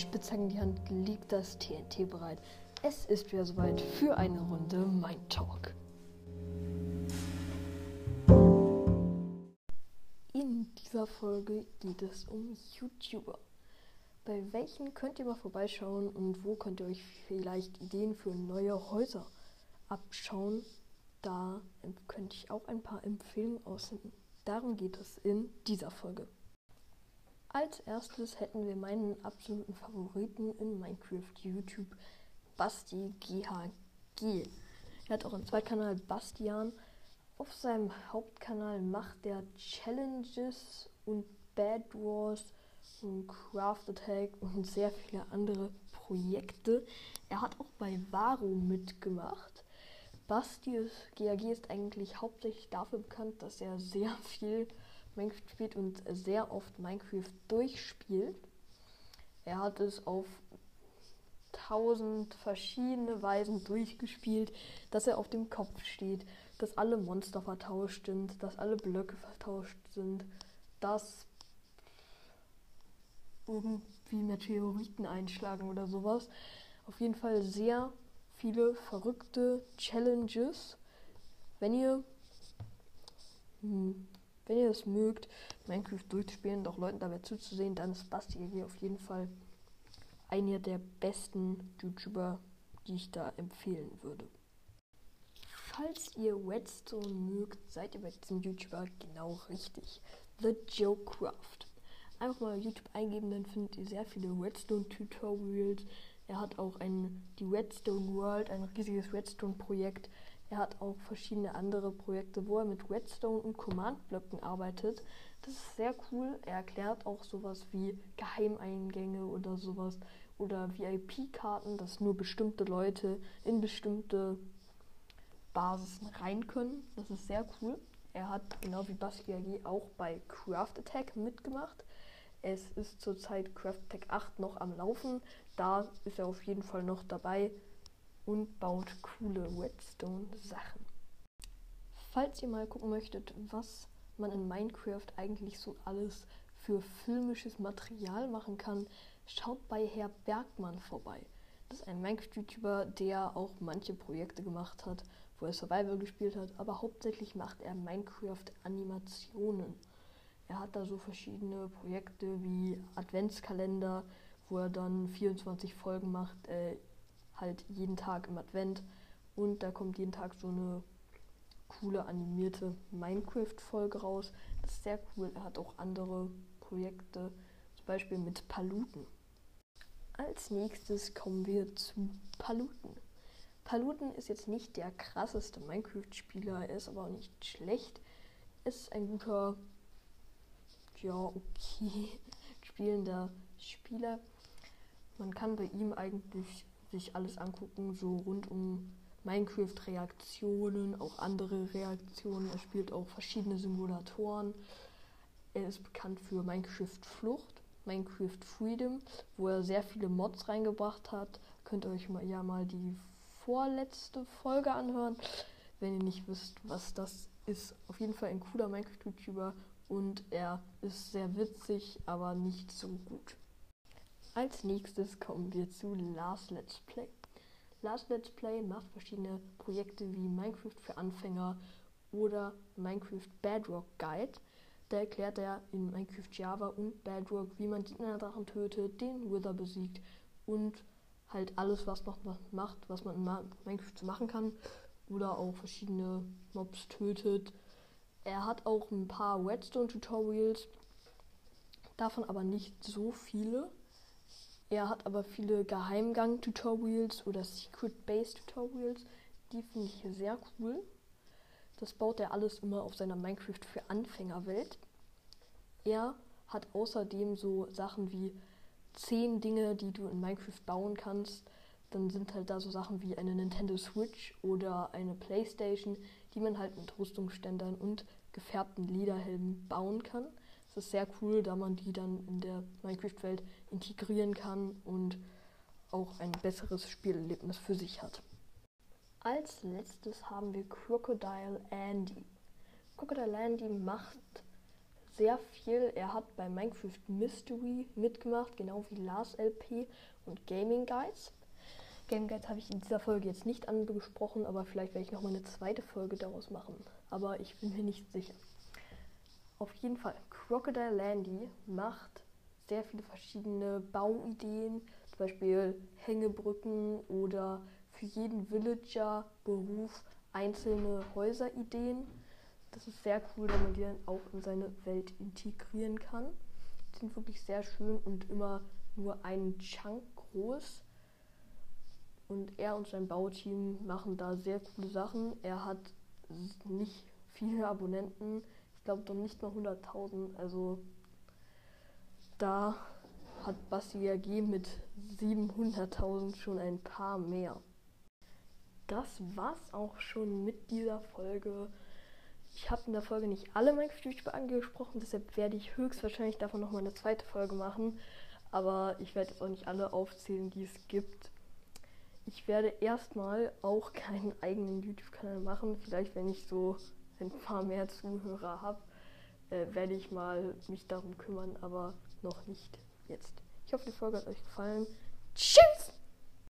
Spitzhacken in die Hand, liegt das TNT bereit. Es ist wieder soweit für eine Runde Mind Talk. In dieser Folge geht es um YouTuber. Bei welchen könnt ihr mal vorbeischauen und wo könnt ihr euch vielleicht Ideen für neue Häuser abschauen? Da könnte ich auch ein paar Empfehlungen aussenden. Darum geht es in dieser Folge. Als erstes hätten wir meinen absoluten Favoriten in Minecraft YouTube, Basti GHG. Er hat auch einen Zweitkanal Bastian. Auf seinem Hauptkanal macht er Challenges und Bad Wars und Craft Attack und sehr viele andere Projekte. Er hat auch bei Varo mitgemacht. Basti GAG ist eigentlich hauptsächlich dafür bekannt, dass er sehr viel Minecraft spielt und sehr oft Minecraft durchspielt. Er hat es auf tausend verschiedene Weisen durchgespielt, dass er auf dem Kopf steht, dass alle Monster vertauscht sind, dass alle Blöcke vertauscht sind, dass irgendwie Meteoriten einschlagen oder sowas. Auf jeden Fall sehr viele verrückte Challenges. Wenn ihr hm, wenn ihr es mögt, Minecraft durchzuspielen auch Leuten dabei zuzusehen, dann ist Basti hier auf jeden Fall einer der besten YouTuber, die ich da empfehlen würde. Falls ihr Redstone mögt, seid ihr bei diesem YouTuber genau richtig. The Joke Craft. Einfach mal YouTube eingeben, dann findet ihr sehr viele Redstone Tutorials. Er hat auch ein, die Redstone World, ein riesiges Redstone-Projekt. Er hat auch verschiedene andere Projekte, wo er mit Redstone und Command-Blöcken arbeitet. Das ist sehr cool. Er erklärt auch sowas wie Geheimeingänge oder sowas oder VIP-Karten, dass nur bestimmte Leute in bestimmte Basis rein können. Das ist sehr cool. Er hat genau wie Baskia AG auch bei Craft Attack mitgemacht. Es ist zurzeit Craft Attack 8 noch am Laufen. Da ist er auf jeden Fall noch dabei und baut coole Redstone-Sachen. Falls ihr mal gucken möchtet, was man in Minecraft eigentlich so alles für filmisches Material machen kann, schaut bei Herr Bergmann vorbei. Das ist ein Minecraft-YouTuber, der auch manche Projekte gemacht hat, wo er Survival gespielt hat, aber hauptsächlich macht er Minecraft-Animationen. Er hat da so verschiedene Projekte wie Adventskalender, wo er dann 24 Folgen macht, äh, halt jeden Tag im Advent. Und da kommt jeden Tag so eine coole animierte Minecraft-Folge raus. Das ist sehr cool. Er hat auch andere Projekte, zum Beispiel mit Paluten. Als nächstes kommen wir zu Paluten. Paluten ist jetzt nicht der krasseste Minecraft-Spieler, er ist aber auch nicht schlecht. Ist ein guter, ja, okay, spielender Spieler. Man kann bei ihm eigentlich sich alles angucken, so rund um Minecraft-Reaktionen, auch andere Reaktionen. Er spielt auch verschiedene Simulatoren. Er ist bekannt für Minecraft Flucht, Minecraft Freedom, wo er sehr viele Mods reingebracht hat. Könnt ihr euch mal, ja mal die vorletzte Folge anhören, wenn ihr nicht wisst, was das ist. Auf jeden Fall ein cooler Minecraft-YouTuber und er ist sehr witzig, aber nicht so gut. Als nächstes kommen wir zu Last Let's Play. Last Let's Play macht verschiedene Projekte wie Minecraft für Anfänger oder Minecraft Bedrock Guide. Da erklärt er in Minecraft Java und Bedrock, wie man die Drachen tötet, den Wither besiegt und halt alles, was noch macht, was man in Minecraft machen kann. Oder auch verschiedene Mobs tötet. Er hat auch ein paar Redstone-Tutorials, davon aber nicht so viele. Er hat aber viele Geheimgang-Tutorials oder Secret Base-Tutorials. Die finde ich sehr cool. Das baut er alles immer auf seiner Minecraft für Anfänger-Welt. Er hat außerdem so Sachen wie 10 Dinge, die du in Minecraft bauen kannst. Dann sind halt da so Sachen wie eine Nintendo Switch oder eine Playstation, die man halt mit Rüstungsständern und gefärbten Lederhelmen bauen kann. Ist sehr cool, da man die dann in der Minecraft-Welt integrieren kann und auch ein besseres Spielerlebnis für sich hat. Als letztes haben wir Crocodile Andy. Crocodile Andy macht sehr viel. Er hat bei Minecraft Mystery mitgemacht, genau wie Lars LP und Gaming Guides. Gaming Guides habe ich in dieser Folge jetzt nicht angesprochen, aber vielleicht werde ich noch mal eine zweite Folge daraus machen. Aber ich bin mir nicht sicher. Auf jeden Fall, Crocodile Landy macht sehr viele verschiedene Bauideen, zum Beispiel Hängebrücken oder für jeden Villager-Beruf einzelne Häuserideen. Das ist sehr cool, wenn man die dann auch in seine Welt integrieren kann. Die sind wirklich sehr schön und immer nur einen Chunk groß. Und er und sein Bauteam machen da sehr coole Sachen. Er hat nicht viele Abonnenten. Ich glaube doch nicht mal 100.000. Also da hat Basti AG mit 700.000 schon ein paar mehr. Das war's auch schon mit dieser Folge. Ich habe in der Folge nicht alle Minecraft-YouTuber angesprochen, deshalb werde ich höchstwahrscheinlich davon nochmal eine zweite Folge machen. Aber ich werde jetzt auch nicht alle aufzählen, die es gibt. Ich werde erstmal auch keinen eigenen YouTube-Kanal machen. Vielleicht, wenn ich so ein paar mehr Zuhörer habe, äh, werde ich mal mich darum kümmern, aber noch nicht jetzt. Ich hoffe, die Folge hat euch gefallen. Tschüss!